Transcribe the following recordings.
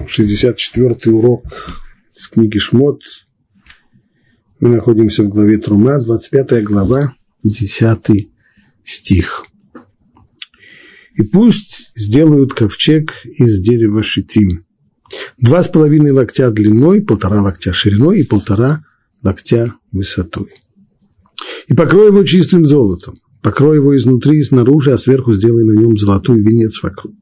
64-й урок из книги Шмот. Мы находимся в главе Трума, 25 глава, 10 стих. И пусть сделают ковчег из дерева шитим. Два с половиной локтя длиной, полтора локтя шириной и полтора локтя высотой. И покрой его чистым золотом. Покрой его изнутри и снаружи, а сверху сделай на нем золотой венец вокруг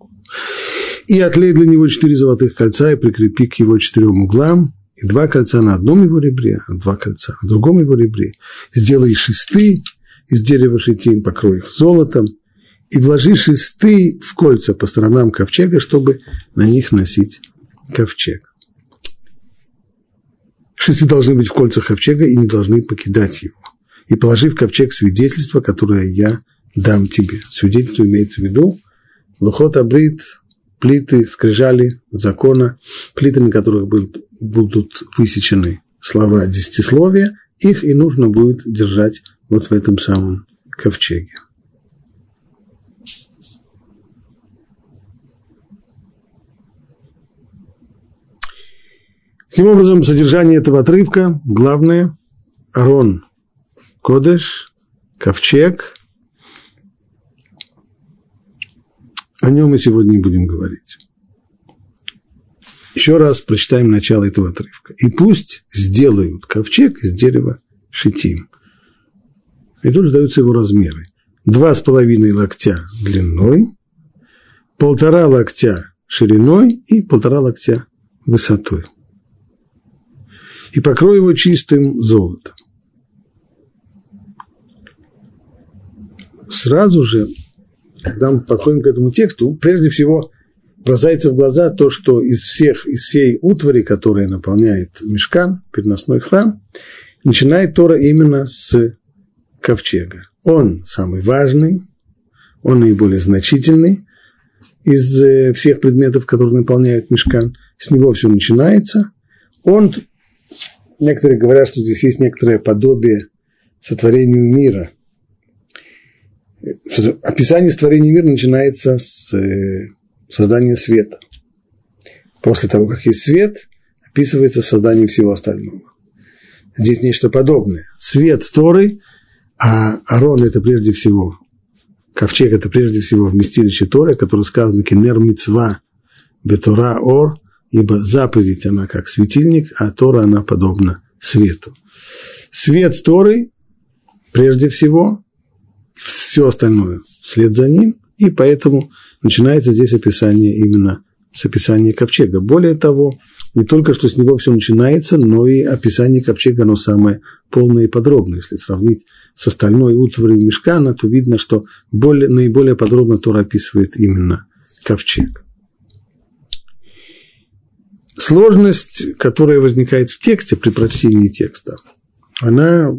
и отлей для него четыре золотых кольца и прикрепи к его четырем углам, и два кольца на одном его ребре, а два кольца на другом его ребре. Сделай шесты из дерева шитим, покрой их золотом, и вложи шесты в кольца по сторонам ковчега, чтобы на них носить ковчег. Шесты должны быть в кольцах ковчега и не должны покидать его. И положи в ковчег свидетельство, которое я дам тебе. Свидетельство имеется в виду Лухот Абрит, плиты, скрижали закона, плитами которых будут высечены слова десятисловия, их и нужно будет держать вот в этом самом ковчеге. Таким образом, содержание этого отрывка, главное, Арон, Кодеш, ковчег, О нем мы сегодня и будем говорить. Еще раз прочитаем начало этого отрывка. «И пусть сделают ковчег из дерева шитим». И тут же его размеры. Два с половиной локтя длиной, полтора локтя шириной и полтора локтя высотой. И покрой его чистым золотом. Сразу же когда мы подходим к этому тексту, прежде всего бросается в глаза то, что из всех, из всей утвари, которая наполняет мешкан, переносной храм, начинает Тора именно с ковчега. Он самый важный, он наиболее значительный из э, всех предметов, которые наполняют мешкан. С него все начинается. Он, некоторые говорят, что здесь есть некоторое подобие сотворению мира – описание створения мира начинается с э, создания света. После того, как есть свет, описывается создание всего остального. Здесь нечто подобное. Свет Торы, а Арон – это прежде всего, ковчег – это прежде всего вместилище Торы, которое сказано «Кенер мицва бетора ор», ибо заповедь, она как светильник, а Тора, она подобна свету. Свет Торы, прежде всего, все остальное вслед за ним, и поэтому начинается здесь описание именно с описания ковчега. Более того, не только что с него все начинается, но и описание ковчега, оно самое полное и подробное. Если сравнить с остальной утварью мешкана, то видно, что более, наиболее подробно Тора описывает именно ковчег. Сложность, которая возникает в тексте при прочтении текста, она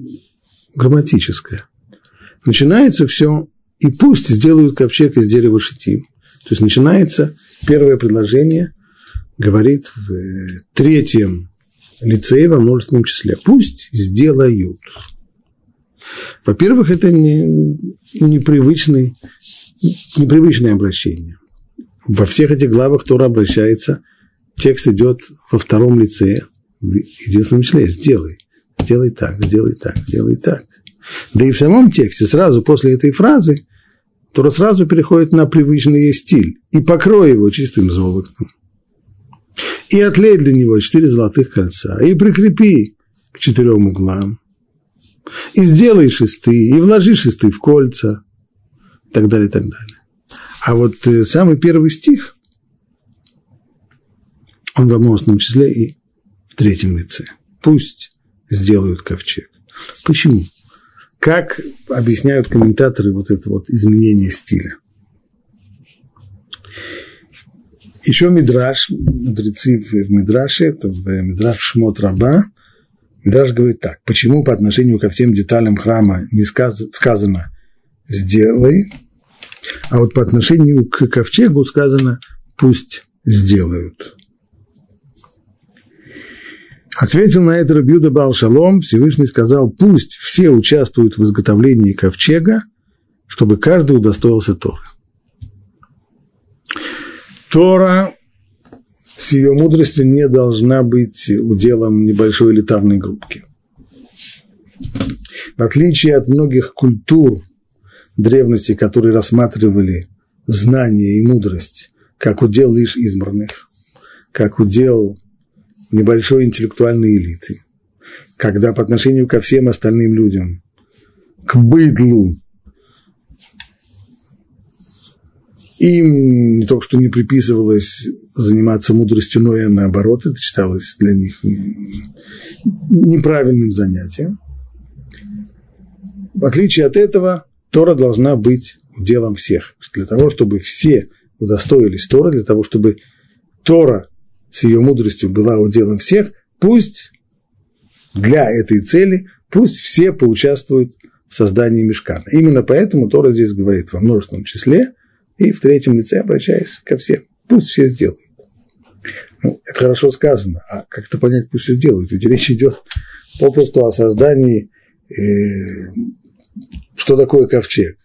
грамматическая – начинается все, и пусть сделают ковчег из дерева шитим. То есть начинается первое предложение, говорит в э, третьем лицее во множественном числе. Пусть сделают. Во-первых, это не, непривычный, непривычное обращение. Во всех этих главах Тора обращается, текст идет во втором лице, в единственном числе. Сделай, сделай так, сделай так, сделай так. Да и в самом тексте сразу после этой фразы Тора сразу переходит на привычный ей стиль и покрой его чистым золотом. И отлей для него четыре золотых кольца, и прикрепи к четырем углам, и сделай шесты, и вложи шесты в кольца, и так далее, и так далее. А вот э, самый первый стих, он во множественном числе и в третьем лице. Пусть сделают ковчег. Почему? Как объясняют комментаторы вот это вот изменение стиля? Еще Мидраш, мудрецы в Мидраше, это в Мидраш Шмот Раба, Мидраш говорит так, почему по отношению ко всем деталям храма не сказано «сделай», а вот по отношению к ковчегу сказано «пусть сделают». Ответил на это Рабьюда Балшалом, Всевышний сказал, пусть все участвуют в изготовлении ковчега, чтобы каждый удостоился Торы. Тора с ее мудростью не должна быть уделом небольшой элитарной группки. В отличие от многих культур древности, которые рассматривали знание и мудрость как удел лишь избранных, как удел небольшой интеллектуальной элиты, когда по отношению ко всем остальным людям, к быдлу, им не только что не приписывалось заниматься мудростью, но и наоборот, это считалось для них неправильным занятием. В отличие от этого, Тора должна быть делом всех. Для того, чтобы все удостоились Тора, для того, чтобы Тора с ее мудростью была уделом всех, пусть для этой цели, пусть все поучаствуют в создании мешкана. Именно поэтому Тора здесь говорит во множественном числе и в третьем лице обращаясь ко всем. Пусть все сделают. Ну, это хорошо сказано, а как это понять, пусть все сделают? Ведь речь идет попросту о создании э, что такое ковчег?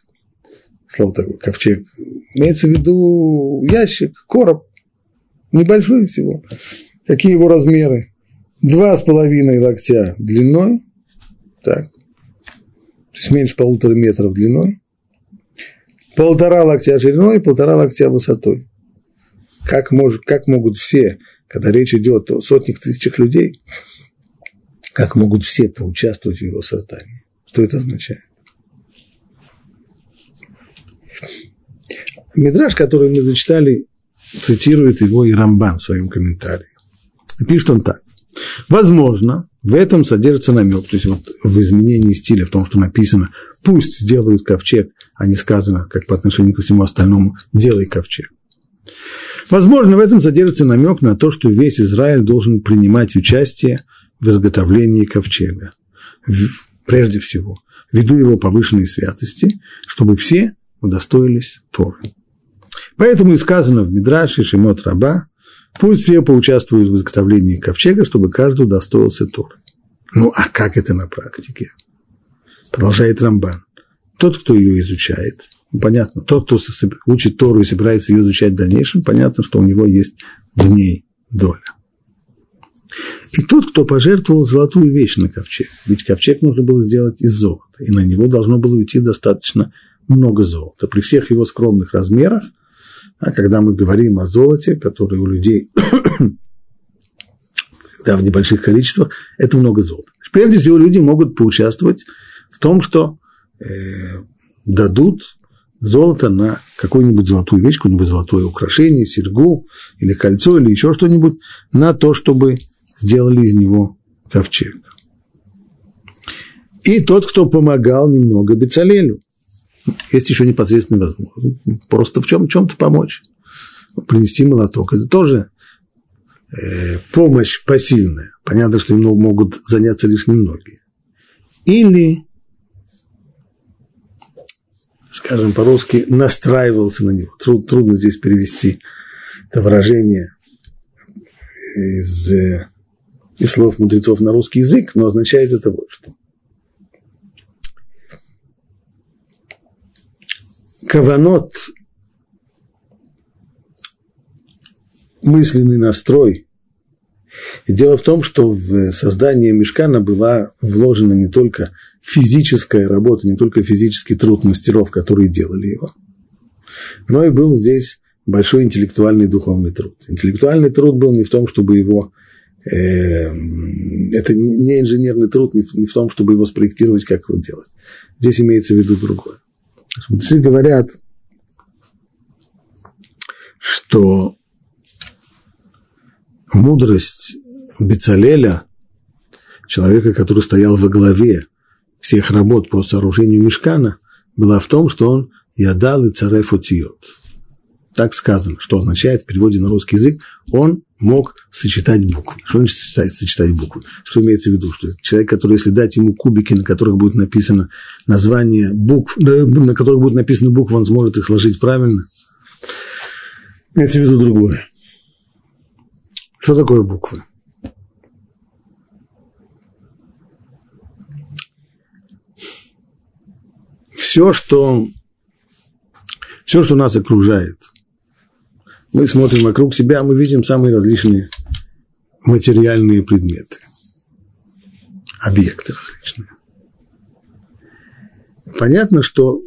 Слово такое, ковчег. Имеется в виду ящик, короб, небольшой всего. Какие его размеры? Два с половиной локтя длиной, так, то есть меньше полутора метров длиной, полтора локтя шириной полтора локтя высотой. Как, может, как могут все, когда речь идет о сотнях тысячах людей, как могут все поучаствовать в его создании? Что это означает? Мидраж, который мы зачитали, цитирует его и Рамбан в своем комментарии. Пишет он так. Возможно, в этом содержится намек, то есть вот в изменении стиля, в том, что написано «пусть сделают ковчег», а не сказано, как по отношению ко всему остальному «делай ковчег». Возможно, в этом содержится намек на то, что весь Израиль должен принимать участие в изготовлении ковчега. Прежде всего, ввиду его повышенной святости, чтобы все удостоились Торы. Поэтому и сказано в Мидраше Шимот Раба, пусть все поучаствуют в изготовлении ковчега, чтобы каждый удостоился Торы. Ну, а как это на практике? Продолжает Рамбан. Тот, кто ее изучает, ну, понятно, тот, кто учит Тору и собирается ее изучать в дальнейшем, понятно, что у него есть в ней доля. И тот, кто пожертвовал золотую вещь на ковчег, ведь ковчег нужно было сделать из золота, и на него должно было уйти достаточно много золота. При всех его скромных размерах, а когда мы говорим о золоте, которое у людей да, в небольших количествах, это много золота. Прежде всего, люди могут поучаствовать в том, что э, дадут золото на какую-нибудь золотую вещь, какое-нибудь золотое украшение, серьгу или кольцо или еще что-нибудь, на то, чтобы сделали из него ковчег. И тот, кто помогал немного Бецалелю, есть еще непосредственная возможность. Просто в чем, чем-то помочь. Принести молоток. Это тоже э, помощь посильная. Понятно, что им могут заняться лишь немногие. Или, скажем по-русски, настраивался на него. Труд, трудно здесь перевести это выражение из, э, из слов мудрецов на русский язык, но означает это вот что. Каванот, мысленный настрой. И дело в том, что в создание мешкана была вложена не только физическая работа, не только физический труд мастеров, которые делали его, но и был здесь большой интеллектуальный духовный труд. Интеллектуальный труд был не в том, чтобы его э, это не инженерный труд, не в том, чтобы его спроектировать, как его делать. Здесь имеется в виду другое. Мудрецы говорят, что мудрость Бецалеля, человека, который стоял во главе всех работ по сооружению мешкана, была в том, что он ядал и цареф Так сказано, что означает в переводе на русский язык, он мог сочетать буквы. Что значит сочетать, сочетать буквы? Что имеется в виду? Что человек, который, если дать ему кубики, на которых будет написано название букв, на которых будет написано буквы, он сможет их сложить правильно? Имеется в виду другое. Что такое буквы? Все, что, все, что нас окружает, мы смотрим вокруг себя, мы видим самые различные материальные предметы, объекты различные. Понятно, что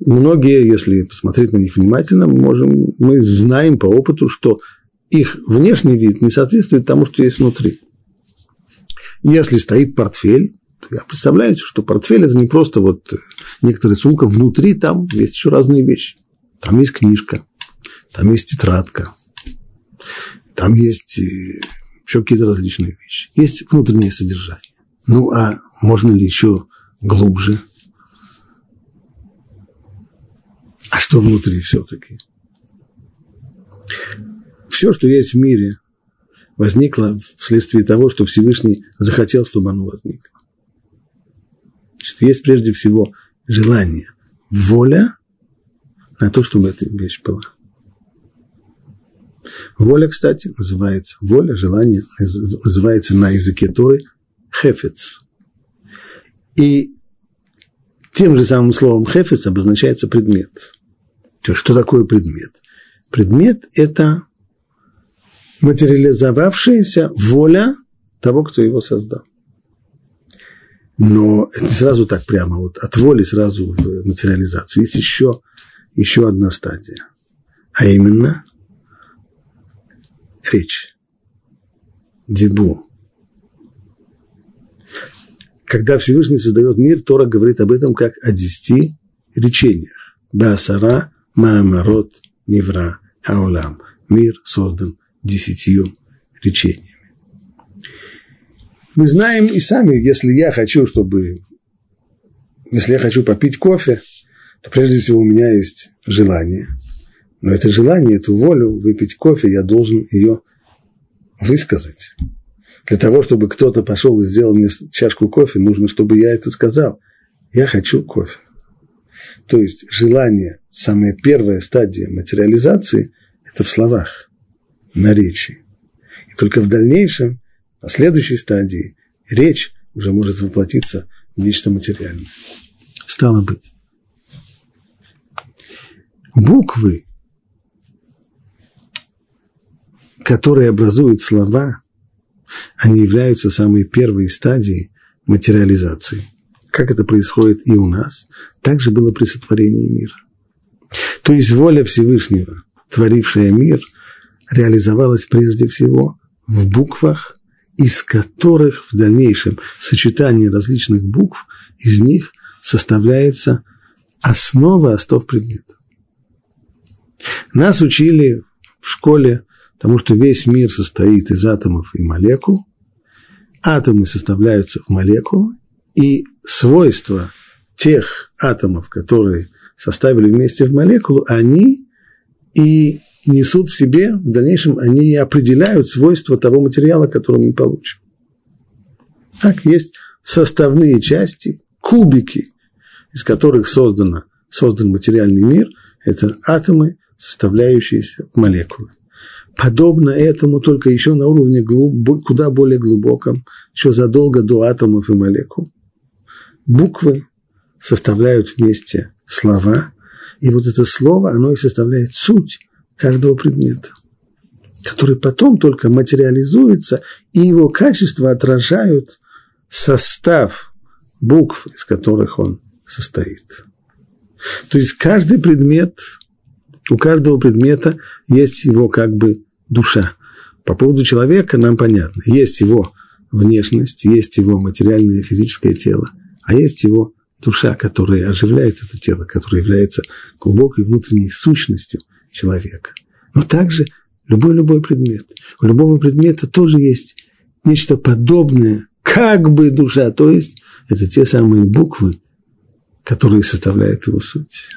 многие, если посмотреть на них внимательно, мы, можем, мы знаем по опыту, что их внешний вид не соответствует тому, что есть внутри. Если стоит портфель, то я представляю, что портфель – это не просто вот некоторая сумка, внутри там есть еще разные вещи. Там есть книжка, там есть тетрадка, там есть э, еще какие-то различные вещи. Есть внутреннее содержание. Ну, а можно ли еще глубже? А что внутри все-таки? Все, что есть в мире, возникло вследствие того, что Всевышний захотел, чтобы оно возникло. Значит, есть прежде всего желание, воля на то, чтобы эта вещь была. Воля, кстати, называется, воля, желание, называется на языке Торы хефец. И тем же самым словом хефец обозначается предмет. То есть, что такое предмет? Предмет – это материализовавшаяся воля того, кто его создал. Но это не сразу так прямо, вот от воли сразу в материализацию. Есть еще, еще одна стадия, а именно речь, дебу. Когда Всевышний создает мир, Тора говорит об этом как о десяти речениях. Басара, Маамарот, Невра, Хаулам. Мир создан десятью речениями. Мы знаем и сами, если я хочу, чтобы, если я хочу попить кофе, то прежде всего у меня есть желание. Но это желание, эту волю выпить кофе, я должен ее высказать. Для того, чтобы кто-то пошел и сделал мне чашку кофе, нужно, чтобы я это сказал. Я хочу кофе. То есть желание, самая первая стадия материализации – это в словах на речи. И только в дальнейшем, на следующей стадии, речь уже может воплотиться в нечто материальное. Стало быть, буквы, которые образуют слова, они являются самой первой стадией материализации. Как это происходит и у нас, так же было при сотворении мира. То есть воля Всевышнего, творившая мир – реализовалась прежде всего в буквах, из которых в дальнейшем сочетание различных букв, из них составляется основа остов предметов. Нас учили в школе тому, что весь мир состоит из атомов и молекул. Атомы составляются в молекулы, и свойства тех атомов, которые составили вместе в молекулу, они и несут в себе, в дальнейшем они определяют свойства того материала, который мы получим. Так, есть составные части, кубики, из которых создано, создан материальный мир, это атомы, составляющиеся молекулы. Подобно этому, только еще на уровне глуб, куда более глубоком, еще задолго до атомов и молекул. Буквы составляют вместе слова, и вот это слово, оно и составляет суть каждого предмета, который потом только материализуется, и его качества отражают состав букв, из которых он состоит. То есть каждый предмет, у каждого предмета есть его как бы душа. По поводу человека нам понятно. Есть его внешность, есть его материальное физическое тело, а есть его душа, которая оживляет это тело, которая является глубокой внутренней сущностью – человека. Но также любой-любой предмет. У любого предмета тоже есть нечто подобное, как бы душа, то есть это те самые буквы, которые составляют его суть.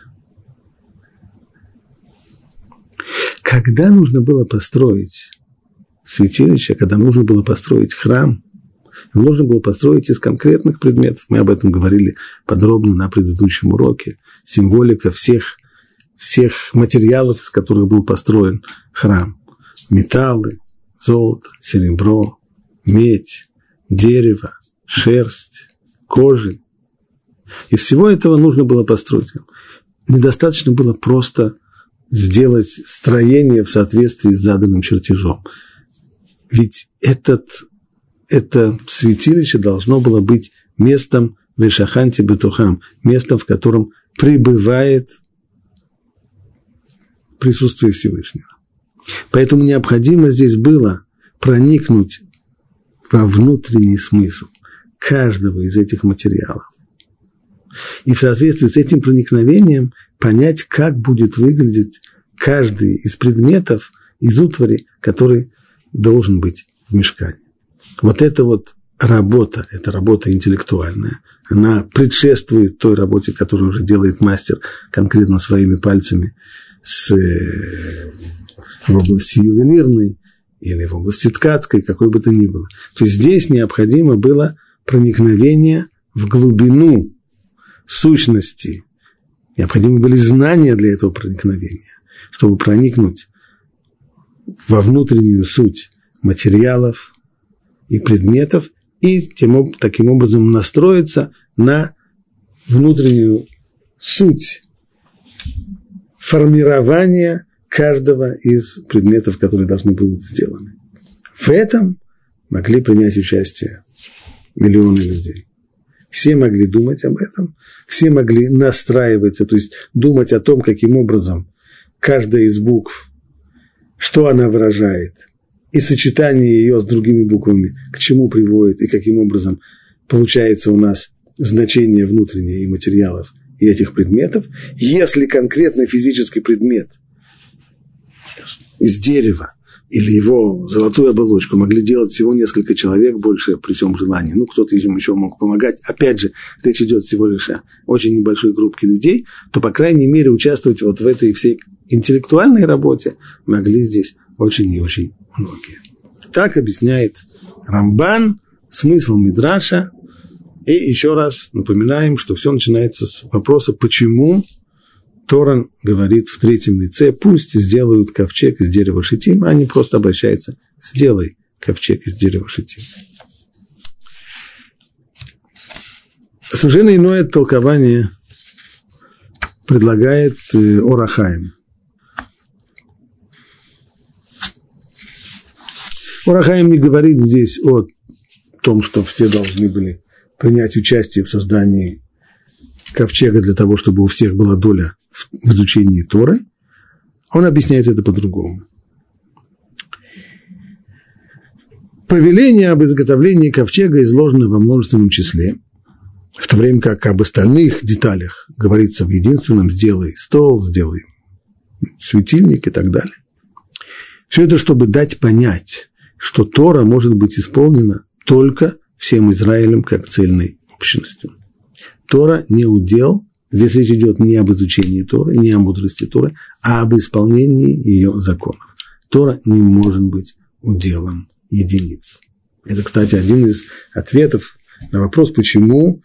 Когда нужно было построить святилище, когда нужно было построить храм, нужно было построить из конкретных предметов. Мы об этом говорили подробно на предыдущем уроке. Символика всех всех материалов, из которых был построен храм. Металлы, золото, серебро, медь, дерево, шерсть, кожи. И всего этого нужно было построить. Недостаточно было просто сделать строение в соответствии с заданным чертежом. Ведь этот, это святилище должно было быть местом Вешаханти Бетухам, местом, в котором пребывает присутствие Всевышнего. Поэтому необходимо здесь было проникнуть во внутренний смысл каждого из этих материалов. И в соответствии с этим проникновением понять, как будет выглядеть каждый из предметов из утвари, который должен быть в мешкане. Вот это вот работа, это работа интеллектуальная, она предшествует той работе, которую уже делает мастер конкретно своими пальцами с, э, в области ювелирной или в области ткацкой, какой бы то ни было. То есть здесь необходимо было проникновение в глубину сущности. Необходимы были знания для этого проникновения, чтобы проникнуть во внутреннюю суть материалов и предметов и тем, таким образом настроиться на внутреннюю суть формирования каждого из предметов, которые должны будут сделаны. В этом могли принять участие миллионы людей. Все могли думать об этом, все могли настраиваться, то есть думать о том, каким образом каждая из букв, что она выражает, и сочетание ее с другими буквами, к чему приводит и каким образом получается у нас значение внутреннее и материалов и этих предметов. Если конкретно физический предмет из дерева или его золотую оболочку могли делать всего несколько человек больше при всем желании. Ну, кто-то им еще мог помогать. Опять же, речь идет всего лишь о очень небольшой группе людей, то, по крайней мере, участвовать вот в этой всей интеллектуальной работе могли здесь очень и очень многие. Так объясняет Рамбан смысл Мидраша. И еще раз напоминаем, что все начинается с вопроса, почему Торан говорит в третьем лице, пусть сделают ковчег из дерева шитим, а не просто обращается, сделай ковчег из дерева шитим. Совершенно иное толкование предлагает э, Орахаем. Орахаим не говорит здесь о том, что все должны были принять участие в создании ковчега для того, чтобы у всех была доля в изучении Торы. Он объясняет это по-другому. Повеление об изготовлении ковчега изложено во множественном числе, в то время как об остальных деталях говорится в единственном «сделай стол», «сделай светильник» и так далее. Все это, чтобы дать понять, что Тора может быть исполнена только всем Израилем как цельной общностью. Тора не удел, здесь речь идет не об изучении Торы, не о мудрости Торы, а об исполнении ее законов. Тора не может быть уделом единиц. Это, кстати, один из ответов на вопрос, почему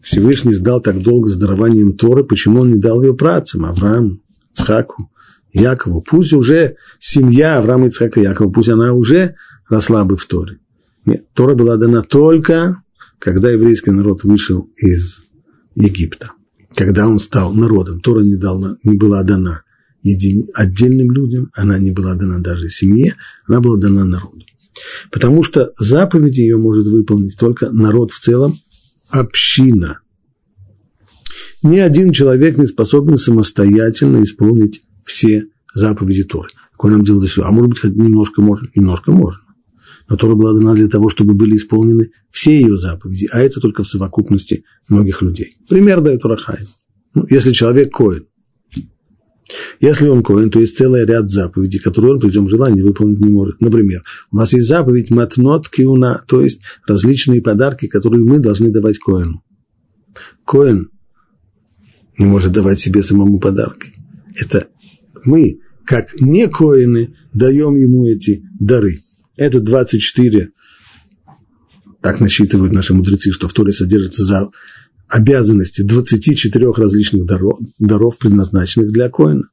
Всевышний ждал так долго с дарованием Торы, почему он не дал ее працам, Аврааму, Цхаку, Якову. Пусть уже семья Авраама, Ицхака и Якова, пусть она уже росла бы в Торе. Нет, Тора была дана только, когда еврейский народ вышел из Египта. Когда он стал народом, Тора не, дал, не была дана един, отдельным людям, она не была дана даже семье, она была дана народу. Потому что заповеди ее может выполнить только народ в целом, община. Ни один человек не способен самостоятельно исполнить все заповеди Торы. Какое нам дело до сего? А может быть, хоть немножко можно? Немножко можно. Но Тора была дана для того, чтобы были исполнены все ее заповеди, а это только в совокупности многих людей. Пример дает Урахай. Ну, если человек коин, если он коин, то есть целый ряд заповедей, которые он при всем желании выполнить не может. Например, у нас есть заповедь матнот киуна, то есть различные подарки, которые мы должны давать коину. Коин не может давать себе самому подарки. Это мы, как не коины, даем ему эти дары. Это 24, так насчитывают наши мудрецы, что в Торе содержится за обязанности 24 различных даров, даров предназначенных для коина.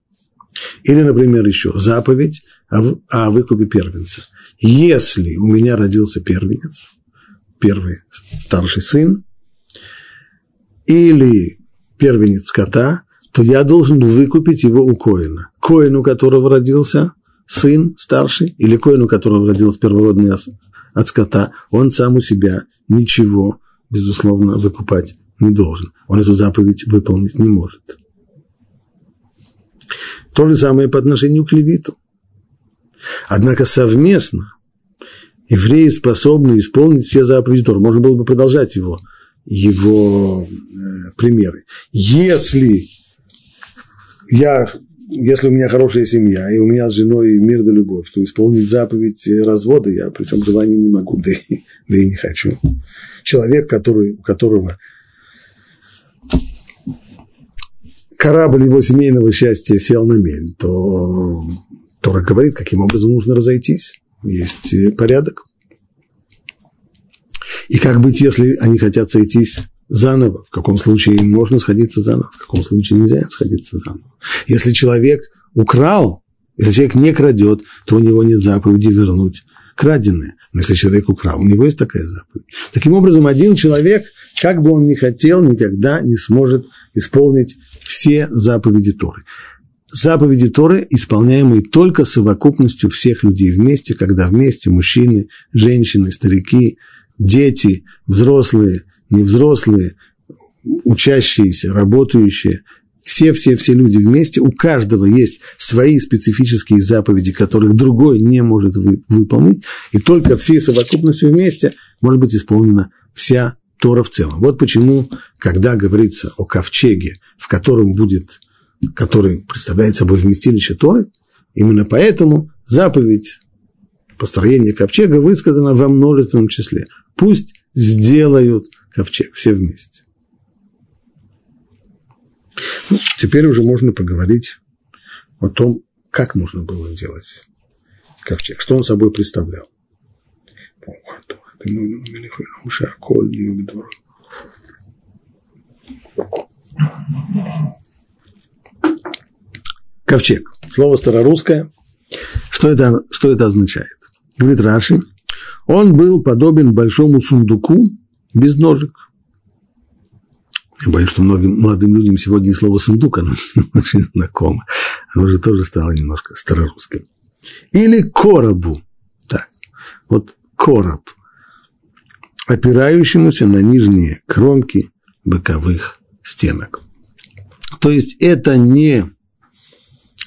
Или, например, еще заповедь о, о выкупе первенца. Если у меня родился первенец, первый старший сын, или первенец скота, то я должен выкупить его у Коина. Коин, у которого родился сын старший, или Коин, у которого родился первородный от скота, он сам у себя ничего, безусловно, выкупать не должен. Он эту заповедь выполнить не может. То же самое по отношению к левиту. Однако совместно евреи способны исполнить все заповеди Тора. Можно было бы продолжать его, его э, примеры. Если я, если у меня хорошая семья, и у меня с женой мир да любовь, то исполнить заповедь развода я при всем желании не могу, да и, да и не хочу. Человек, который, у которого корабль его семейного счастья сел на мель, то Тора говорит, каким образом нужно разойтись. Есть э, порядок. И как быть, если они хотят сойтись заново? В каком случае можно сходиться заново? В каком случае нельзя сходиться заново? Если человек украл, если человек не крадет, то у него нет заповеди вернуть краденое. Но если человек украл, у него есть такая заповедь. Таким образом, один человек, как бы он ни хотел, никогда не сможет исполнить все заповеди Торы. Заповеди Торы, исполняемые только совокупностью всех людей вместе, когда вместе мужчины, женщины, старики, дети, взрослые, невзрослые, учащиеся, работающие, все-все-все люди вместе, у каждого есть свои специфические заповеди, которых другой не может вы, выполнить, и только всей совокупностью вместе может быть исполнена вся Тора в целом. Вот почему, когда говорится о ковчеге, в котором будет, который представляет собой вместилище Торы, именно поэтому заповедь построения ковчега высказана во множественном числе. Пусть сделают ковчег все вместе. Ну, теперь уже можно поговорить о том, как нужно было делать ковчег, что он собой представлял. Ковчег. Слово старорусское. Что это, что это означает? Говорит Раши. Он был подобен большому сундуку без ножек. Я боюсь, что многим молодым людям сегодня слово сундук, оно очень знакомо. Оно уже тоже стало немножко старорусским. Или коробу. Так, вот короб опирающемуся на нижние кромки боковых стенок. То есть это не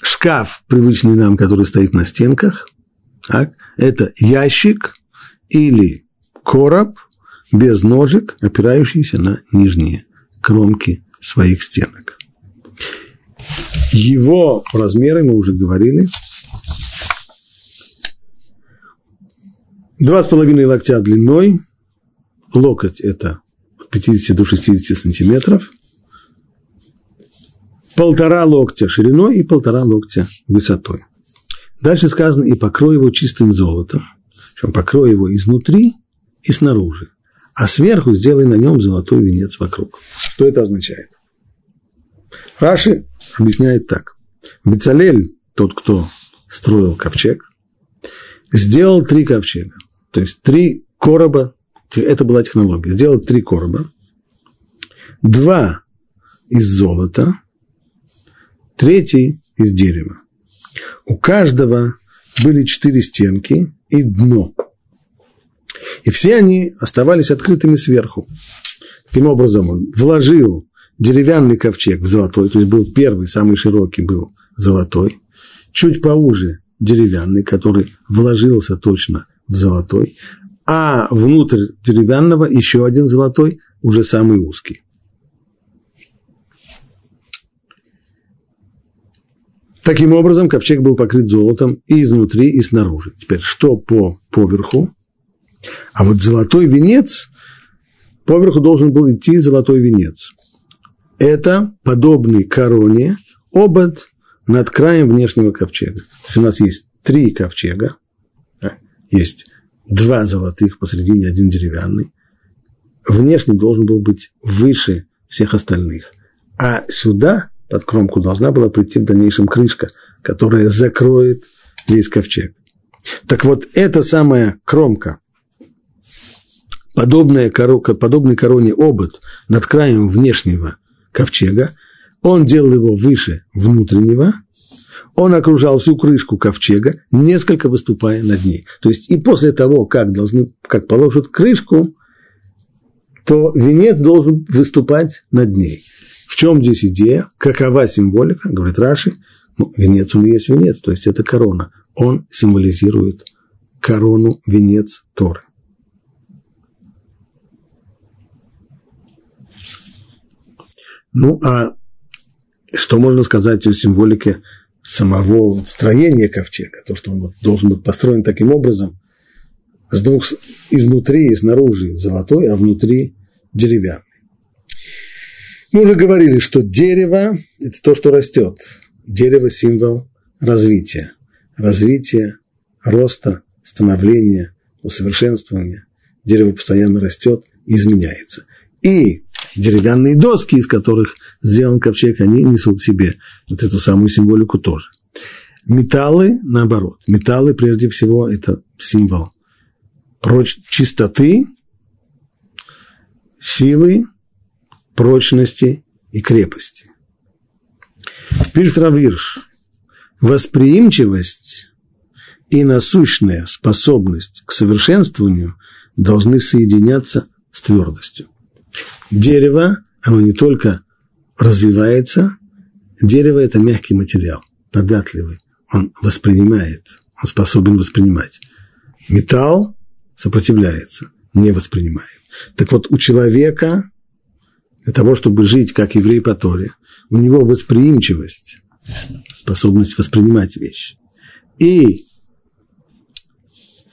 шкаф, привычный нам, который стоит на стенках, так? это ящик или короб без ножек, опирающийся на нижние кромки своих стенок. Его размеры, мы уже говорили, два с половиной локтя длиной – локоть – это от 50 до 60 сантиметров, полтора локтя шириной и полтора локтя высотой. Дальше сказано, и покрой его чистым золотом. Причем покрой его изнутри и снаружи. А сверху сделай на нем золотой венец вокруг. Что это означает? Раши объясняет так. Бецалель, тот, кто строил ковчег, сделал три ковчега. То есть три короба это была технология. Сделать три короба, два из золота, третий из дерева. У каждого были четыре стенки и дно. И все они оставались открытыми сверху. Таким образом, он вложил деревянный ковчег в золотой, то есть был первый, самый широкий был золотой, чуть поуже деревянный, который вложился точно в золотой, а внутрь деревянного еще один золотой, уже самый узкий. Таким образом, ковчег был покрыт золотом и изнутри, и снаружи. Теперь, что по поверху? А вот золотой венец, поверху должен был идти золотой венец. Это подобный короне обод над краем внешнего ковчега. То есть у нас есть три ковчега, есть два золотых посредине, один деревянный, внешний должен был быть выше всех остальных. А сюда, под кромку, должна была прийти в дальнейшем крышка, которая закроет весь ковчег. Так вот, эта самая кромка, подобная коронка, подобный короне обод над краем внешнего ковчега, Он делал его выше внутреннего, он окружал всю крышку ковчега, несколько выступая над ней. То есть и после того, как, должны, как положат крышку, то венец должен выступать над ней. В чем здесь идея? Какова символика? Говорит Раши. Ну, венец он и есть венец, то есть это корона. Он символизирует корону, венец Торы. Ну, а что можно сказать о символике самого строения ковчега? То, что он вот должен быть построен таким образом, с двух, изнутри и снаружи золотой, а внутри деревянный. Мы уже говорили, что дерево – это то, что растет. Дерево – символ развития. Развития, роста, становления, усовершенствования. Дерево постоянно растет и изменяется. И деревянные доски, из которых сделан ковчег, они несут в себе вот эту самую символику тоже. Металлы, наоборот. Металлы, прежде всего, это символ проч чистоты, силы, прочности и крепости. Пишет восприимчивость и насущная способность к совершенствованию должны соединяться с твердостью. Дерево, оно не только развивается, дерево – это мягкий материал, податливый, он воспринимает, он способен воспринимать. Металл сопротивляется, не воспринимает. Так вот, у человека, для того, чтобы жить как еврей по Торе, у него восприимчивость, способность воспринимать вещи. И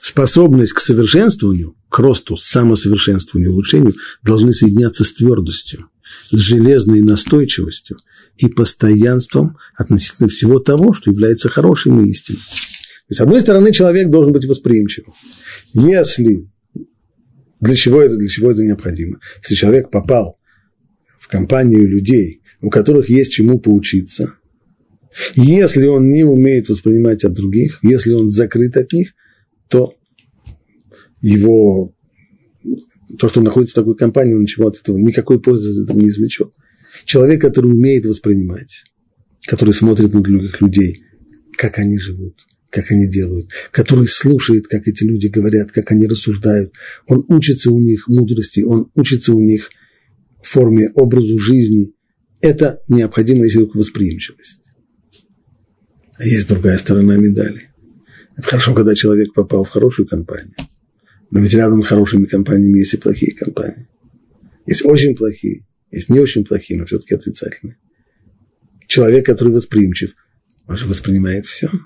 способность к совершенствованию, росту, самосовершенствованию, улучшению должны соединяться с твердостью, с железной настойчивостью и постоянством относительно всего того, что является хорошим и истинным. То есть, с одной стороны, человек должен быть восприимчивым. Если для чего это, для чего это необходимо? Если человек попал в компанию людей, у которых есть чему поучиться, если он не умеет воспринимать от других, если он закрыт от них, то его, то, что он находится в такой компании, он ничего от этого, никакой пользы от этого не извлечет. Человек, который умеет воспринимать, который смотрит на других людей, как они живут, как они делают, который слушает, как эти люди говорят, как они рассуждают. Он учится у них мудрости, он учится у них форме, образу жизни. Это необходимая человеку восприимчивость. А есть другая сторона медали. Это хорошо, когда человек попал в хорошую компанию. Но ведь рядом с хорошими компаниями есть и плохие компании. Есть очень плохие, есть не очень плохие, но все-таки отрицательные. Человек, который восприимчив, он же воспринимает все –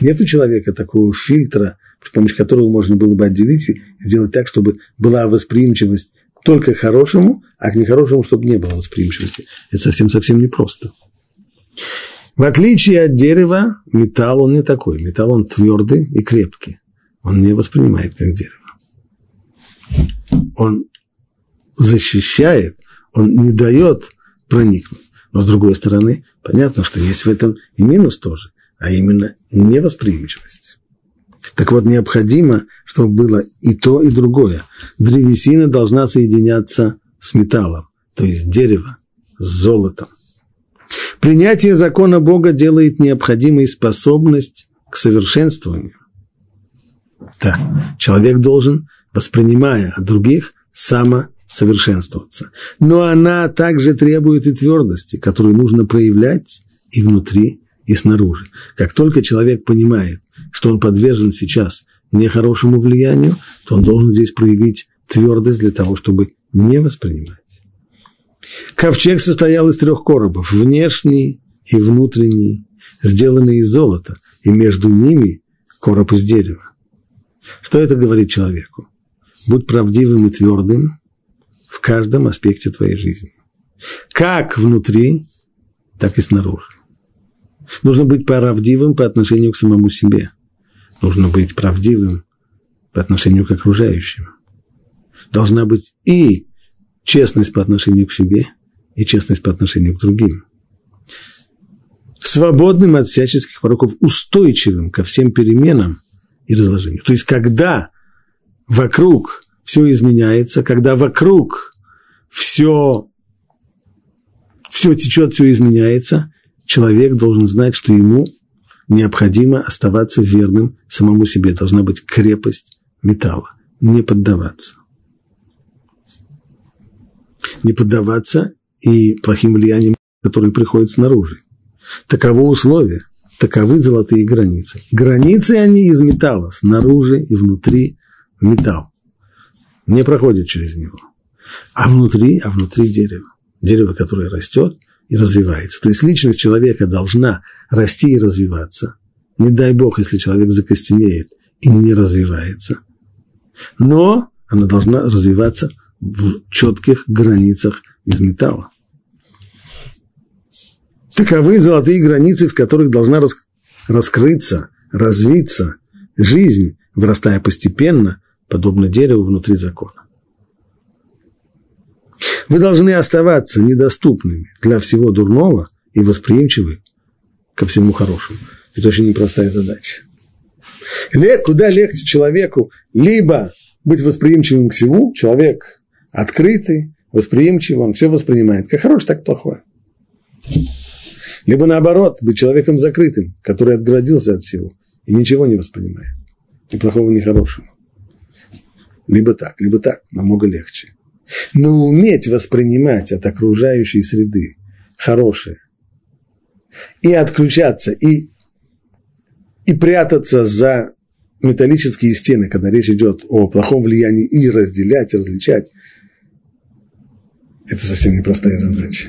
нет у человека такого фильтра, при помощи которого можно было бы отделить и сделать так, чтобы была восприимчивость только к хорошему, а к нехорошему, чтобы не было восприимчивости. Это совсем-совсем непросто. В отличие от дерева, металл он не такой. Металл он твердый и крепкий. Он не воспринимает как дерево. Он защищает, он не дает проникнуть. Но с другой стороны, понятно, что есть в этом и минус тоже а именно невосприимчивость. Так вот, необходимо, чтобы было и то, и другое. Древесина должна соединяться с металлом, то есть дерево с золотом. Принятие закона Бога делает необходимой способность к совершенствованию. Да, человек должен, воспринимая от других, самосовершенствоваться. Но она также требует и твердости, которую нужно проявлять и внутри, и снаружи. Как только человек понимает, что он подвержен сейчас нехорошему влиянию, то он должен здесь проявить твердость для того, чтобы не воспринимать. Ковчег состоял из трех коробов, внешний и внутренний, сделанный из золота, и между ними короб из дерева. Что это говорит человеку? Будь правдивым и твердым в каждом аспекте твоей жизни. Как внутри, так и снаружи. Нужно быть правдивым по отношению к самому себе. Нужно быть правдивым по отношению к окружающим. Должна быть и честность по отношению к себе, и честность по отношению к другим. Свободным от всяческих пороков, устойчивым ко всем переменам и разложению. То есть, когда вокруг все изменяется, когда вокруг все все течет, все изменяется, человек должен знать, что ему необходимо оставаться верным самому себе. Должна быть крепость металла, не поддаваться. Не поддаваться и плохим влияниям, которые приходят снаружи. Таково условие, таковы золотые границы. Границы они из металла, снаружи и внутри металл. Не проходит через него. А внутри, а внутри дерево. Дерево, которое растет и развивается. То есть личность человека должна расти и развиваться. Не дай бог, если человек закостенеет и не развивается. Но она должна развиваться в четких границах из металла. Таковы золотые границы, в которых должна раскрыться, развиться жизнь, вырастая постепенно, подобно дереву внутри закона. Вы должны оставаться недоступными для всего дурного и восприимчивы ко всему хорошему. Это очень непростая задача. Куда легче человеку либо быть восприимчивым к всему, человек открытый, восприимчивый, он все воспринимает, как хорошее, так и плохое. Либо наоборот, быть человеком закрытым, который отгородился от всего и ничего не воспринимает. Ни плохого, ни хорошего. Либо так, либо так, намного легче. Но уметь воспринимать от окружающей среды хорошее и отключаться, и, и прятаться за металлические стены, когда речь идет о плохом влиянии, и разделять, различать, это совсем непростая задача.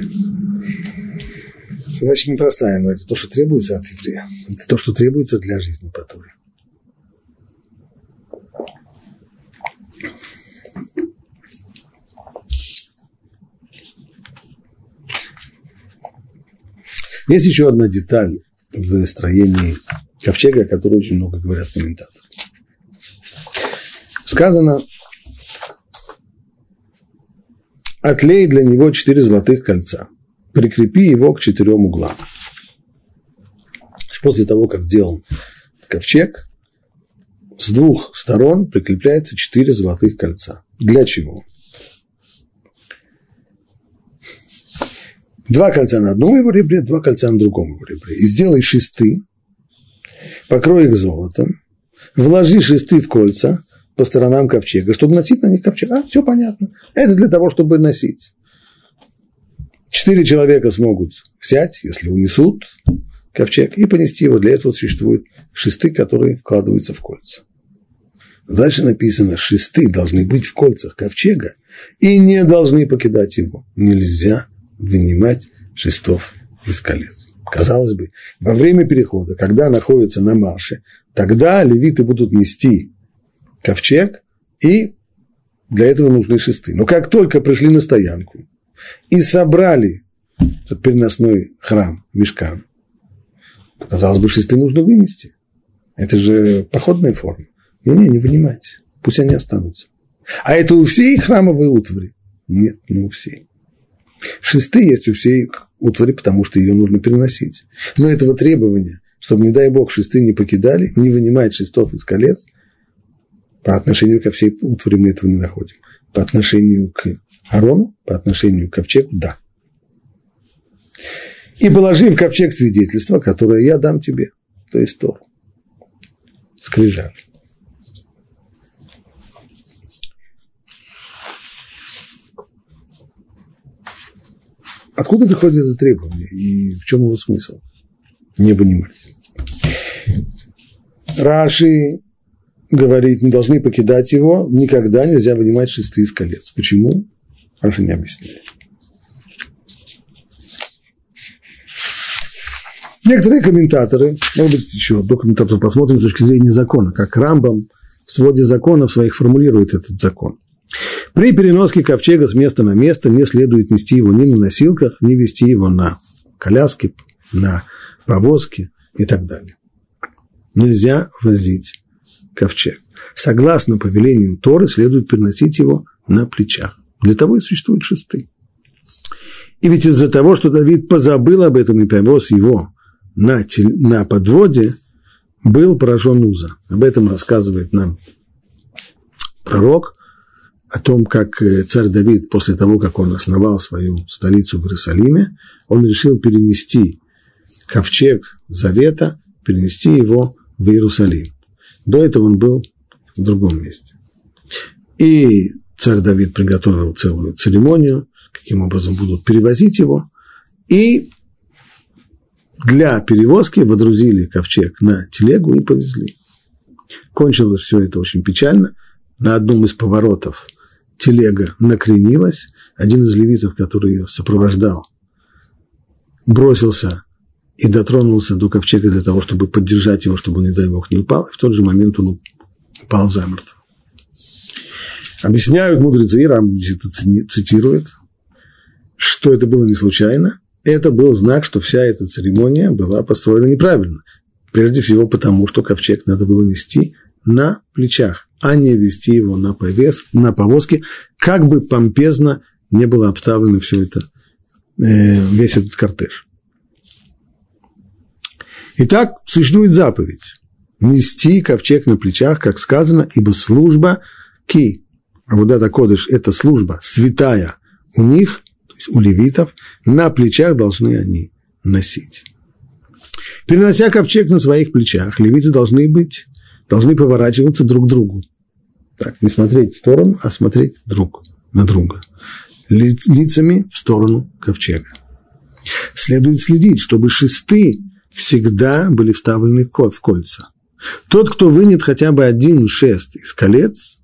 Задача непростая, но это то, что требуется от еврея. Это то, что требуется для жизни по Торе. Есть еще одна деталь в строении ковчега, о которой очень много говорят комментаторы. Сказано, отлей для него четыре золотых кольца – прикрепи его к четырем углам. После того, как сделан ковчег, с двух сторон прикрепляется четыре золотых кольца. Для чего? Два кольца на одном его ребре, два кольца на другом его ребре. И сделай шесты, покрой их золотом, вложи шесты в кольца по сторонам ковчега, чтобы носить на них ковчег. А, все понятно. Это для того, чтобы носить. Четыре человека смогут взять, если унесут ковчег, и понести его. Для этого существуют шесты, которые вкладываются в кольца. Дальше написано, шесты должны быть в кольцах ковчега и не должны покидать его. Нельзя вынимать шестов из колец. Казалось бы, во время перехода, когда находятся на марше, тогда левиты будут нести ковчег, и для этого нужны шесты. Но как только пришли на стоянку, и собрали этот переносной храм, мешкан, казалось бы, шесты нужно вынести. Это же походная форма. Не-не, не вынимать. Пусть они останутся. А это у всей храмовой утвари? Нет, не у всей. Шесты есть у всей утвари, потому что ее нужно переносить. Но этого требования, чтобы, не дай бог, шесты не покидали, не вынимать шестов из колец, по отношению ко всей утвари мы этого не находим. По отношению к Арону по отношению к ковчегу – да. И положи в ковчег свидетельство, которое я дам тебе, то есть Тору. Скрижаль. Откуда приходит это требование и в чем его смысл? Не понимать. Раши говорит, не должны покидать его, никогда нельзя вынимать шесты из колец. Почему? Раньше не объяснили. Некоторые комментаторы, может быть, еще до комментаторов посмотрим с точки зрения закона, как Рамбам в своде законов своих формулирует этот закон. При переноске ковчега с места на место не следует нести его ни на носилках, ни вести его на коляске, на повозке и так далее. Нельзя возить ковчег. Согласно повелению Торы, следует переносить его на плечах. Для того и существуют шесты. И ведь из-за того, что Давид позабыл об этом и повез его на, тель, на подводе, был поражен Уза. Об этом рассказывает нам пророк. о том, как э, царь Давид после того, как он основал свою столицу в Иерусалиме, он решил перенести ковчег Завета, перенести его в Иерусалим. До этого он был в другом месте. И царь Давид приготовил целую церемонию, каким образом будут перевозить его. И для перевозки водрузили ковчег на телегу и повезли. Кончилось все это очень печально. На одном из поворотов телега накренилась. Один из левитов, который ее сопровождал, бросился и дотронулся до ковчега для того, чтобы поддержать его, чтобы, не дай бог, не упал. И в тот же момент он упал замертво. Объясняют мудрецы, и Рам это цитирует, что это было не случайно. Это был знак, что вся эта церемония была построена неправильно. Прежде всего потому, что ковчег надо было нести на плечах, а не вести его на, повес, на повозке, как бы помпезно не было обставлено все это, э, весь этот кортеж. Итак, существует заповедь – нести ковчег на плечах, как сказано, ибо служба ки, а вот это кодыш – это служба святая у них, то есть у левитов, на плечах должны они носить. Перенося ковчег на своих плечах, левиты должны быть, должны поворачиваться друг к другу. Так, не смотреть в сторону, а смотреть друг на друга. лицами в сторону ковчега. Следует следить, чтобы шесты всегда были вставлены в кольца. Тот, кто вынет хотя бы один шест из колец,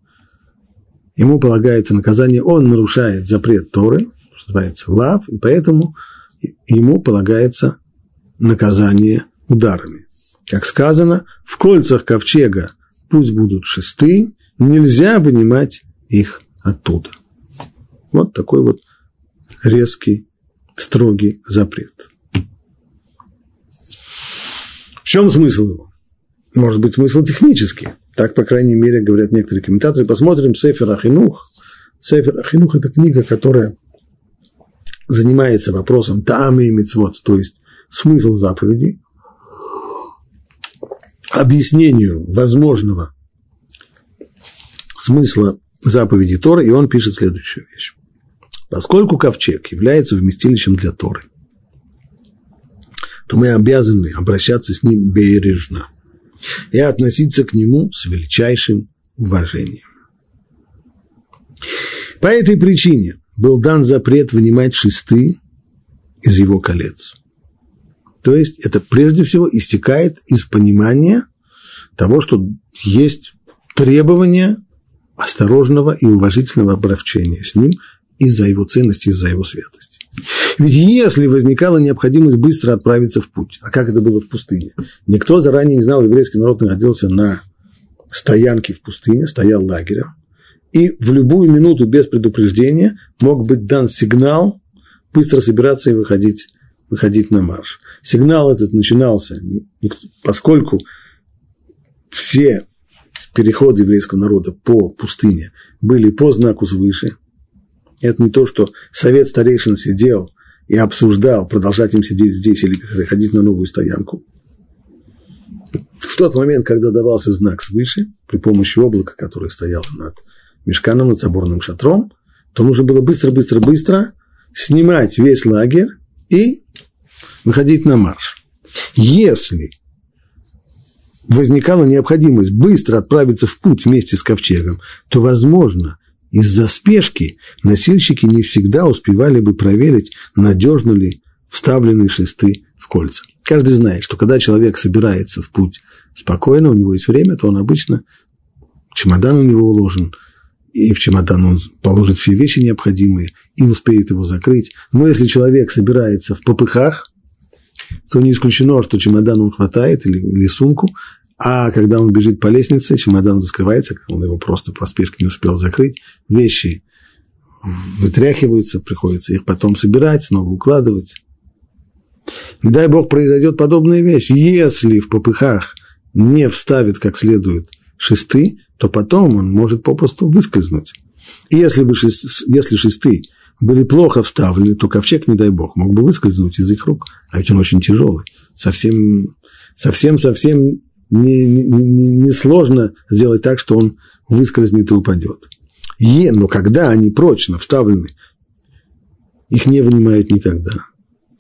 ему полагается наказание, он нарушает запрет Торы, что называется лав, и поэтому ему полагается наказание ударами. Как сказано, в кольцах ковчега пусть будут шесты, нельзя вынимать их оттуда. Вот такой вот резкий, строгий запрет. В чем смысл его? Может быть, смысл технический. Так, по крайней мере, говорят некоторые комментаторы. Посмотрим Сефер Ахинух. Сефер Ахинух – это книга, которая занимается вопросом таамы и мицвод, то есть смысл заповедей, объяснению возможного смысла заповеди Торы, и он пишет следующую вещь. Поскольку ковчег является вместилищем для Торы – то мы обязаны обращаться с ним бережно и относиться к нему с величайшим уважением. По этой причине был дан запрет вынимать шесты из его колец. То есть это прежде всего истекает из понимания того, что есть требования осторожного и уважительного обращения с ним из-за его ценности, из-за его святости. Ведь если возникала необходимость быстро отправиться в путь, а как это было в пустыне? Никто заранее не знал, еврейский народ находился на стоянке в пустыне, стоял лагерем, и в любую минуту без предупреждения мог быть дан сигнал быстро собираться и выходить, выходить на марш. Сигнал этот начинался, поскольку все переходы еврейского народа по пустыне были по знаку свыше, это не то, что совет старейшин сидел и обсуждал, продолжать им сидеть здесь или ходить на новую стоянку. В тот момент, когда давался знак свыше, при помощи облака, которое стояло над мешканом, над соборным шатром, то нужно было быстро-быстро-быстро снимать весь лагерь и выходить на марш. Если возникала необходимость быстро отправиться в путь вместе с ковчегом, то, возможно, из-за спешки носильщики не всегда успевали бы проверить, надежно ли вставлены шесты в кольца. Каждый знает, что когда человек собирается в путь спокойно, у него есть время, то он обычно, чемодан у него уложен, и в чемодан он положит все вещи необходимые и успеет его закрыть. Но если человек собирается в попыхах, то не исключено, что чемодан он хватает или, или сумку, а когда он бежит по лестнице, чемодан раскрывается, он его просто по спешке не успел закрыть, вещи вытряхиваются, приходится их потом собирать, снова укладывать. Не дай бог произойдет подобная вещь. Если в попыхах не вставит как следует шесты, то потом он может попросту выскользнуть. И если, бы шест, если шесты были плохо вставлены, то ковчег, не дай бог, мог бы выскользнуть из их рук, а ведь он очень тяжелый. Совсем, совсем, совсем не, не, не, не сделать так, что он выскользнет и упадет. И, но когда они прочно вставлены, их не вынимают никогда.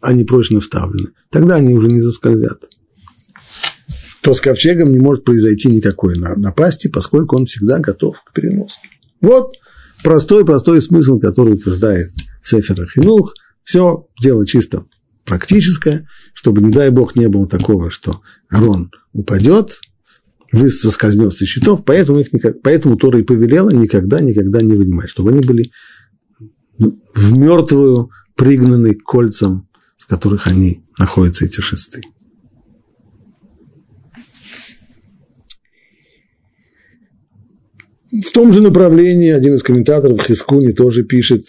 Они прочно вставлены. Тогда они уже не заскользят. То с ковчегом не может произойти никакой напасти, поскольку он всегда готов к переноске. Вот простой-простой смысл, который утверждает Сефер Хинух. Все дело чисто практическое, чтобы, не дай бог, не было такого, что Арон упадет, вы соскользнет со счетов, поэтому, их поэтому Тора и повелела никогда, никогда не вынимать, чтобы они были в мертвую пригнаны к кольцам, в которых они находятся, эти шесты. В том же направлении один из комментаторов Хискуни тоже пишет,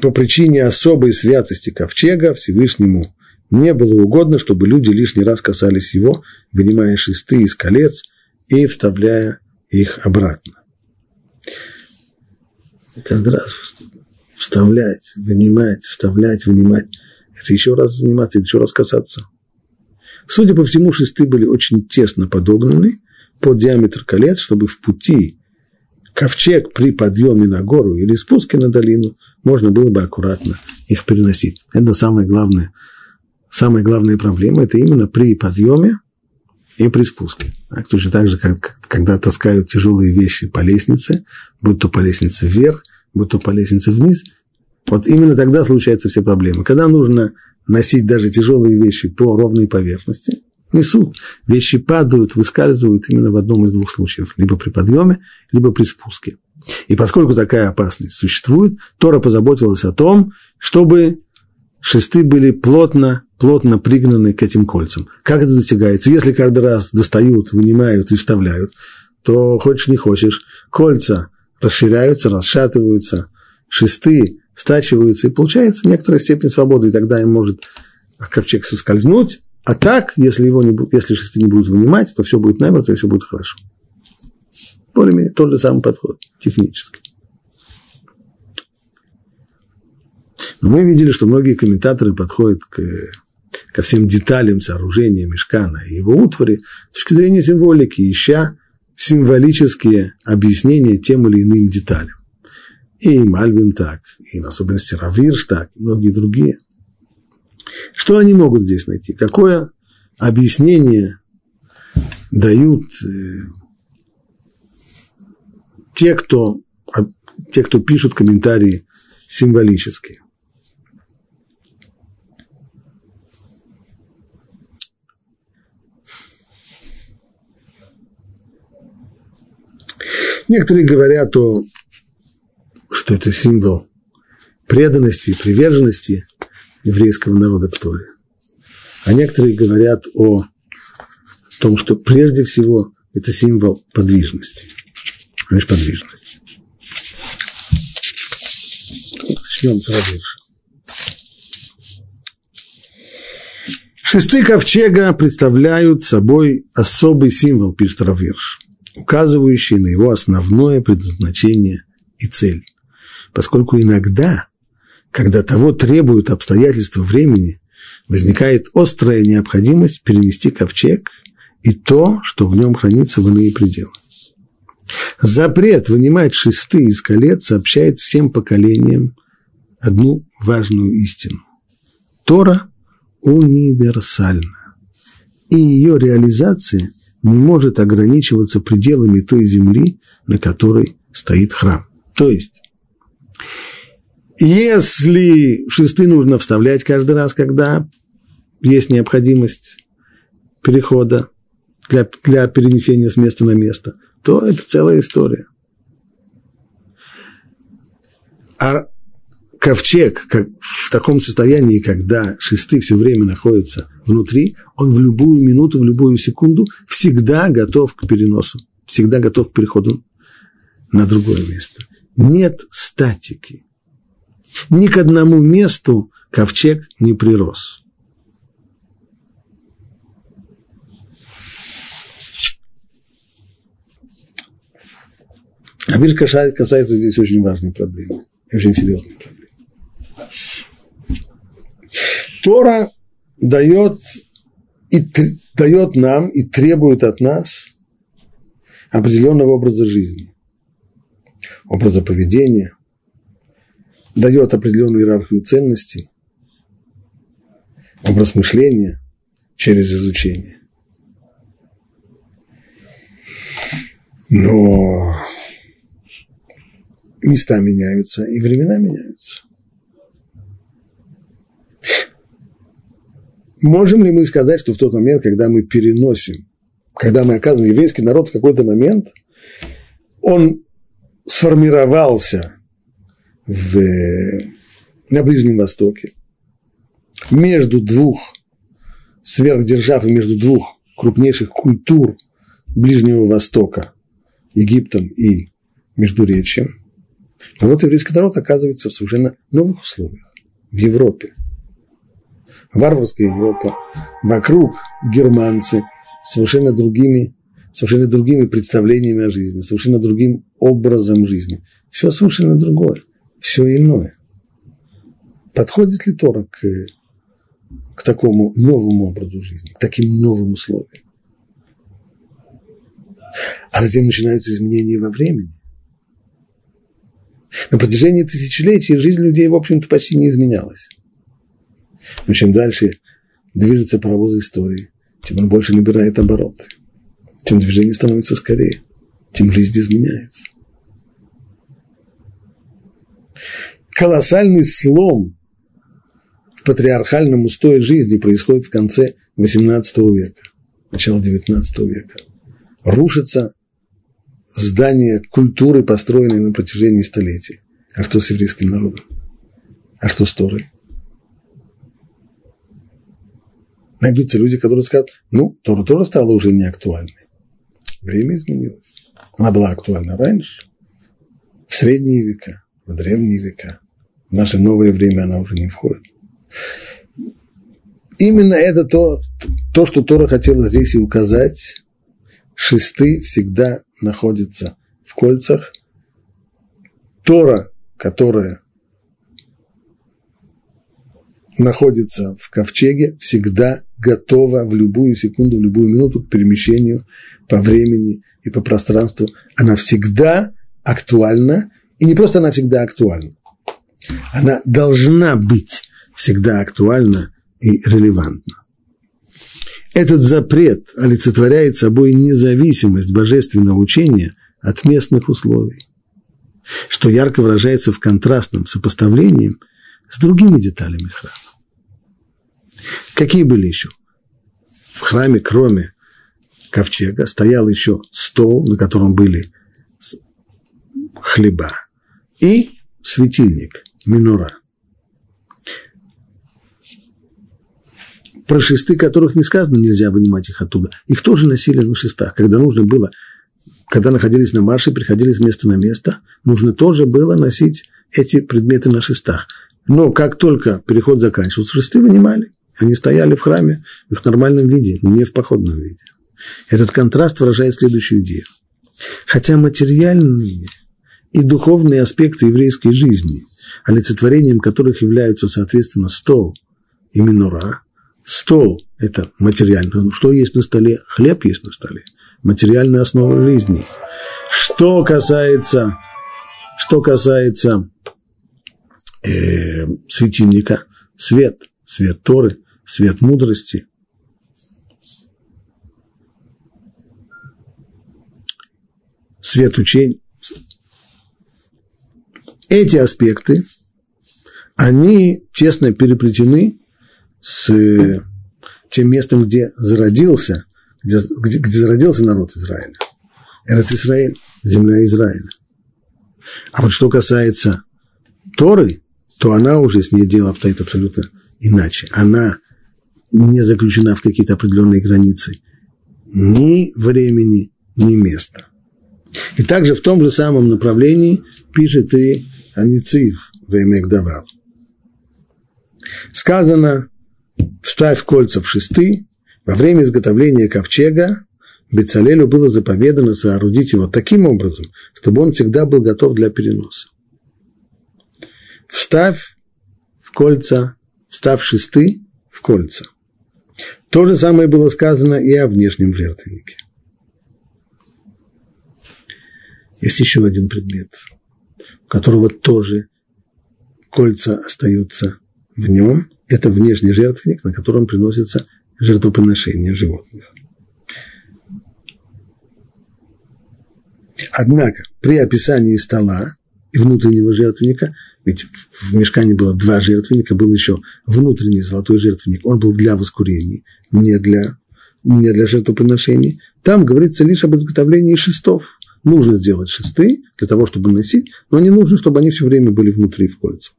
по причине особой святости ковчега Всевышнему не было угодно, чтобы люди лишний раз касались его, вынимая шесты из колец и вставляя их обратно. Каждый раз вставлять, вынимать, вставлять, вынимать. Это еще раз заниматься, это еще раз касаться. Судя по всему, шесты были очень тесно подогнаны под диаметр колец, чтобы в пути ковчег при подъеме на гору или спуске на долину можно было бы аккуратно их переносить. Это самое главное – самая главная проблема – это именно при подъеме и при спуске. Так, точно так же, как когда таскают тяжелые вещи по лестнице, будь то по лестнице вверх, будь то по лестнице вниз, вот именно тогда случаются все проблемы. Когда нужно носить даже тяжелые вещи по ровной поверхности, несут. Вещи падают, выскальзывают именно в одном из двух случаев. Либо при подъеме, либо при спуске. И поскольку такая опасность существует, Тора позаботилась о том, чтобы шесты были плотно плотно пригнаны к этим кольцам. Как это достигается? Если каждый раз достают, вынимают и вставляют, то хочешь не хочешь, кольца расширяются, расшатываются, шесты стачиваются, и получается некоторая степень свободы, и тогда им может ковчег соскользнуть, а так, если, его не, если шесты не будут вынимать, то все будет намертво, и все будет хорошо. Более-менее тот же самый подход, технически. Но мы видели, что многие комментаторы подходят к ко всем деталям сооружения мешкана и его утвари с точки зрения символики, ища символические объяснения тем или иным деталям. И Мальбим так, и в особенности Равирш так, и многие другие. Что они могут здесь найти? Какое объяснение дают э, те, кто, те, кто пишут комментарии символические? Некоторые говорят о, что это символ преданности приверженности еврейского народа Торе. А некоторые говорят о том, что прежде всего это символ подвижности. Лишь подвижность. Начнем с. Шесты ковчега представляют собой особый символ, пишет Равирш указывающие на его основное предназначение и цель. Поскольку иногда, когда того требуют обстоятельства времени, возникает острая необходимость перенести ковчег и то, что в нем хранится в иные пределы. Запрет вынимать шесты из колец сообщает всем поколениям одну важную истину. Тора универсальна, и ее реализация не может ограничиваться пределами той земли, на которой стоит храм. То есть, если шесты нужно вставлять каждый раз, когда есть необходимость перехода для, для перенесения с места на место, то это целая история. А ковчег как, в таком состоянии, когда шесты все время находятся внутри, он в любую минуту, в любую секунду всегда готов к переносу, всегда готов к переходу на другое место. Нет статики. Ни к одному месту ковчег не прирос. А видишь, касается здесь очень важной проблемы, очень серьезной проблемы. Тора дает, и, дает нам и требует от нас определенного образа жизни. образа поведения, дает определенную иерархию ценностей, образ мышления через изучение. Но места меняются и времена меняются. Можем ли мы сказать, что в тот момент, когда мы переносим, когда мы оказываем еврейский народ в какой-то момент, он сформировался в, на Ближнем Востоке между двух сверхдержав и между двух крупнейших культур Ближнего Востока, Египтом и Междуречием. Но вот еврейский народ оказывается в совершенно новых условиях в Европе – варварская Европа, вокруг германцы совершенно другими, совершенно другими представлениями о жизни, совершенно другим образом жизни. Все совершенно другое, все иное. Подходит ли Тора к, к такому новому образу жизни, к таким новым условиям? А затем начинаются изменения во времени. На протяжении тысячелетий жизнь людей, в общем-то, почти не изменялась. Но чем дальше движется паровоз истории, тем он больше набирает обороты. Тем движение становится скорее, тем жизнь изменяется. Колоссальный слом в патриархальном устое жизни происходит в конце XVIII века, начало XIX века. Рушится здание культуры, построенной на протяжении столетий. А что с еврейским народом? А что с Торой? найдутся люди, которые скажут, ну, Тора тоже стала уже не актуальной. Время изменилось. Она была актуальна раньше, в средние века, в древние века. В наше новое время она уже не входит. Именно это то, то, что Тора хотела здесь и указать. Шесты всегда находятся в кольцах. Тора, которая находится в ковчеге, всегда готова в любую секунду, в любую минуту к перемещению по времени и по пространству. Она всегда актуальна, и не просто она всегда актуальна, она должна быть всегда актуальна и релевантна. Этот запрет олицетворяет собой независимость божественного учения от местных условий, что ярко выражается в контрастном сопоставлении с другими деталями храма. Какие были еще? В храме, кроме ковчега, стоял еще стол, на котором были хлеба, и светильник, минора. Про шесты, которых не сказано, нельзя вынимать их оттуда. Их тоже носили на шестах, когда нужно было, когда находились на марше, приходили с места на место, нужно тоже было носить эти предметы на шестах. Но как только переход заканчивался, шесты вынимали. Они стояли в храме в их нормальном виде, не в походном виде. Этот контраст выражает следующую идею. Хотя материальные и духовные аспекты еврейской жизни, олицетворением которых являются, соответственно, стол и минора, стол – это материально. Что есть на столе? Хлеб есть на столе. Материальная основа жизни. Что касается, что касается э, светильника, свет, свет Торы, свет мудрости. Свет учений. Эти аспекты, они тесно переплетены с тем местом, где зародился, где, где, где зародился народ Израиля. Эрец Израиль, земля Израиля. А вот что касается Торы, то она уже с ней дело обстоит абсолютно иначе. Она не заключена в какие-то определенные границы ни времени, ни места. И также в том же самом направлении пишет и Аницив Веймекдавал. Сказано, вставь кольца в шесты, во время изготовления ковчега Бецалелю было заповедано соорудить его таким образом, чтобы он всегда был готов для переноса. Вставь в кольца, вставь шесты в кольца. То же самое было сказано и о внешнем жертвеннике. Есть еще один предмет, которого тоже кольца остаются в нем. Это внешний жертвенник, на котором приносится жертвоприношение животных. Однако при описании стола и внутреннего жертвенника, ведь в мешкане было два жертвенника, был еще внутренний золотой жертвенник, он был для воскурений, не для, не для жертвоприношений. Там говорится лишь об изготовлении шестов. Нужно сделать шесты для того, чтобы носить, но не нужно, чтобы они все время были внутри в кольцах.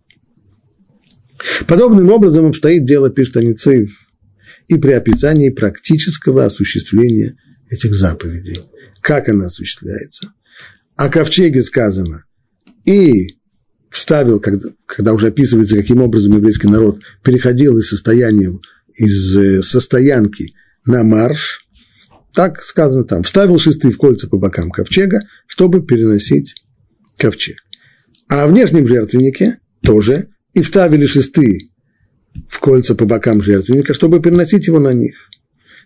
Подобным образом обстоит дело, пишет и при описании практического осуществления этих заповедей. Как она осуществляется? О ковчеге сказано, и вставил, когда, когда уже описывается, каким образом еврейский народ переходил из состояния, из э, состоянки на марш, так сказано там, вставил шесты в кольца по бокам ковчега, чтобы переносить ковчег. А в внешнем жертвеннике тоже и вставили шесты в кольца по бокам жертвенника, чтобы переносить его на них.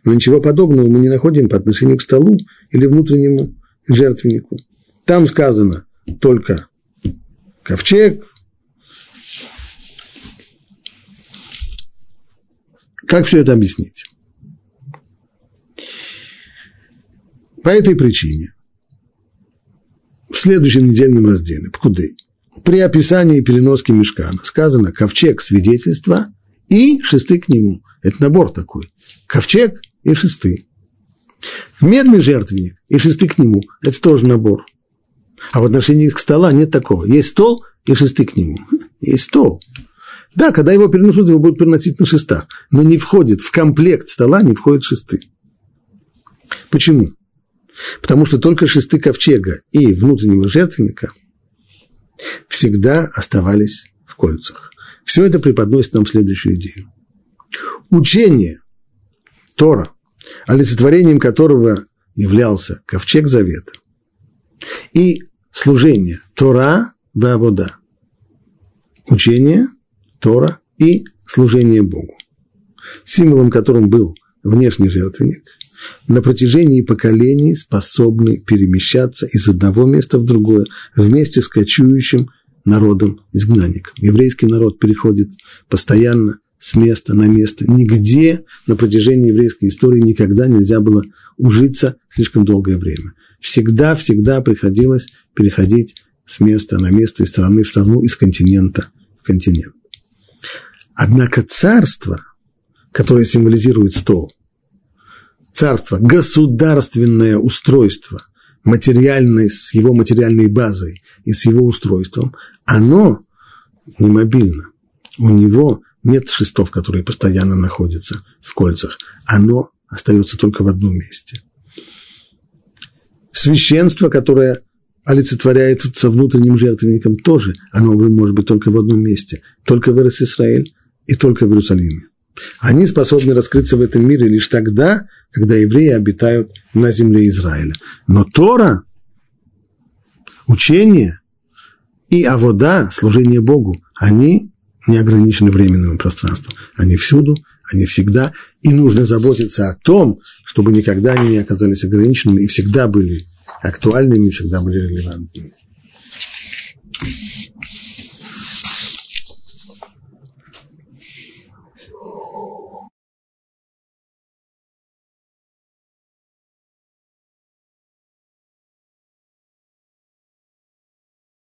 Но ничего подобного мы не находим по отношению к столу или внутреннему жертвеннику. Там сказано только ковчег. Как все это объяснить? По этой причине в следующем недельном разделе Пкуды при описании переноски мешкана сказано ковчег свидетельства и шесты к нему. Это набор такой. Ковчег и шесты. Медный жертвенник и шесты к нему – это тоже набор. А в отношении к стола нет такого. Есть стол и шесты к нему. Есть стол. Да, когда его перенесут, его будут переносить на шестах. Но не входит, в комплект стола не входят шесты. Почему? Потому что только шесты ковчега и внутреннего жертвенника всегда оставались в кольцах. Все это преподносит нам следующую идею. Учение Тора, олицетворением которого являлся ковчег завета, и служение Тора Вавода. Учение, Тора и служение Богу. Символом которым был внешний жертвенник, на протяжении поколений способны перемещаться из одного места в другое вместе с кочующим народом-изгнанником. Еврейский народ переходит постоянно с места на место. Нигде на протяжении еврейской истории никогда нельзя было ужиться слишком долгое время всегда-всегда приходилось переходить с места на место, из страны в страну, из континента в континент. Однако царство, которое символизирует стол, царство, государственное устройство, материальное, с его материальной базой и с его устройством, оно не мобильно. У него нет шестов, которые постоянно находятся в кольцах. Оно остается только в одном месте – священство, которое олицетворяется внутренним жертвенником, тоже оно может быть только в одном месте, только в Израиль и только в Иерусалиме. Они способны раскрыться в этом мире лишь тогда, когда евреи обитают на земле Израиля. Но Тора, учение и авода, служение Богу, они не ограничены временным пространством. Они всюду, они всегда. И нужно заботиться о том, чтобы никогда они не оказались ограниченными и всегда были актуальными, всегда были релевантными.